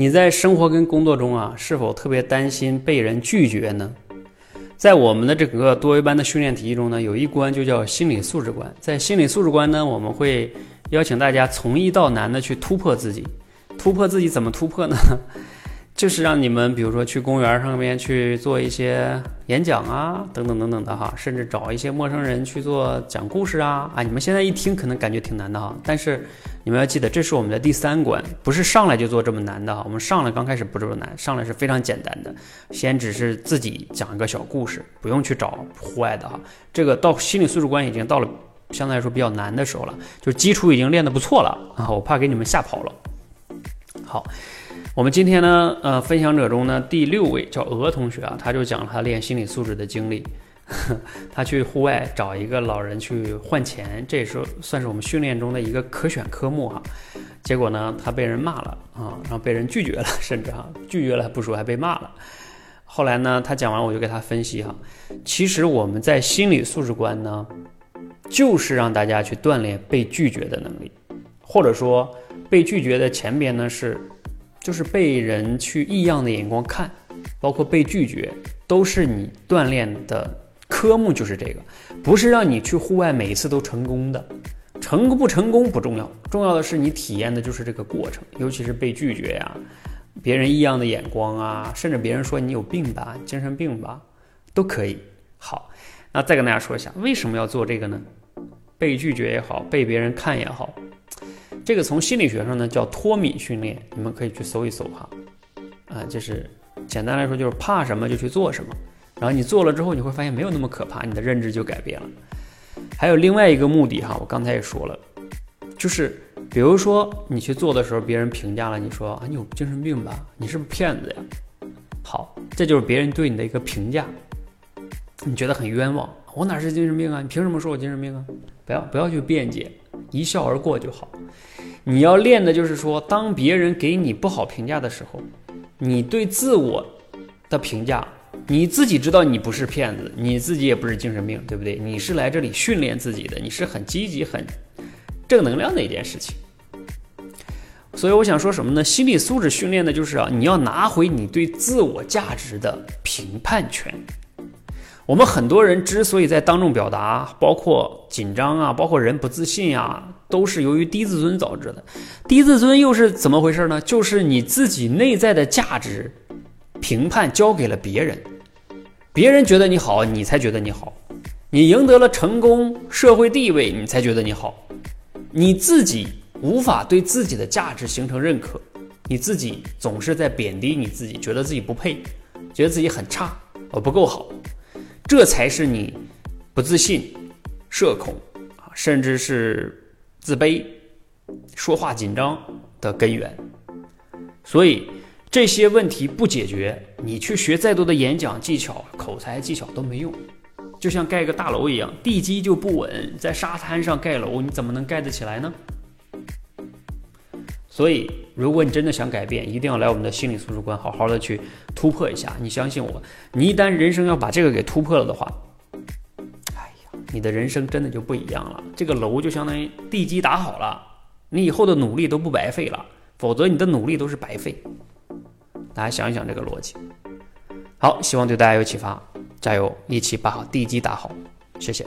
你在生活跟工作中啊，是否特别担心被人拒绝呢？在我们的这个多维班的训练体系中呢，有一关就叫心理素质关。在心理素质关呢，我们会邀请大家从易到难的去突破自己。突破自己怎么突破呢？就是让你们，比如说去公园上面去做一些演讲啊，等等等等的哈，甚至找一些陌生人去做讲故事啊啊！你们现在一听可能感觉挺难的哈，但是你们要记得，这是我们的第三关，不是上来就做这么难的哈。我们上来刚开始不这么难，上来是非常简单的，先只是自己讲一个小故事，不用去找户外的？哈。这个到心理素质关已经到了相对来说比较难的？时候了，就基础已经练得不错了啊，我怕给你们吓跑了。好。我们今天呢，呃，分享者中呢，第六位叫鹅同学啊，他就讲了他练心理素质的经历。他去户外找一个老人去换钱，这也是算是我们训练中的一个可选科目哈。结果呢，他被人骂了啊，然后被人拒绝了，甚至哈拒绝了不说，还被骂了。后来呢，他讲完我就给他分析哈，其实我们在心理素质观呢，就是让大家去锻炼被拒绝的能力，或者说被拒绝的前边呢是。就是被人去异样的眼光看，包括被拒绝，都是你锻炼的科目。就是这个，不是让你去户外每一次都成功的，成功不成功不重要，重要的是你体验的就是这个过程，尤其是被拒绝呀，别人异样的眼光啊，甚至别人说你有病吧，精神病吧，都可以。好，那再跟大家说一下，为什么要做这个呢？被拒绝也好，被别人看也好。这个从心理学上呢叫脱敏训练，你们可以去搜一搜哈，啊，就是简单来说就是怕什么就去做什么，然后你做了之后你会发现没有那么可怕，你的认知就改变了。还有另外一个目的哈，我刚才也说了，就是比如说你去做的时候，别人评价了你说啊你有精神病吧，你是不是骗子呀？好，这就是别人对你的一个评价，你觉得很冤枉，我哪是精神病啊？你凭什么说我精神病啊？不要不要去辩解。一笑而过就好。你要练的就是说，当别人给你不好评价的时候，你对自我的评价，你自己知道你不是骗子，你自己也不是精神病，对不对？你是来这里训练自己的，你是很积极、很正能量的一件事情。所以我想说什么呢？心理素质训练的就是啊，你要拿回你对自我价值的评判权。我们很多人之所以在当众表达，包括紧张啊，包括人不自信啊，都是由于低自尊导致的。低自尊又是怎么回事呢？就是你自己内在的价值评判交给了别人，别人觉得你好，你才觉得你好；你赢得了成功、社会地位，你才觉得你好。你自己无法对自己的价值形成认可，你自己总是在贬低你自己，觉得自己不配，觉得自己很差，我不够好。这才是你不自信、社恐啊，甚至是自卑、说话紧张的根源。所以这些问题不解决，你去学再多的演讲技巧、口才技巧都没用。就像盖个大楼一样，地基就不稳，在沙滩上盖楼，你怎么能盖得起来呢？所以，如果你真的想改变，一定要来我们的心理素质关，好好的去突破一下。你相信我，你一旦人生要把这个给突破了的话，哎呀，你的人生真的就不一样了。这个楼就相当于地基打好了，你以后的努力都不白费了，否则你的努力都是白费。大家想一想这个逻辑。好，希望对大家有启发，加油，一起把好地基打好，谢谢。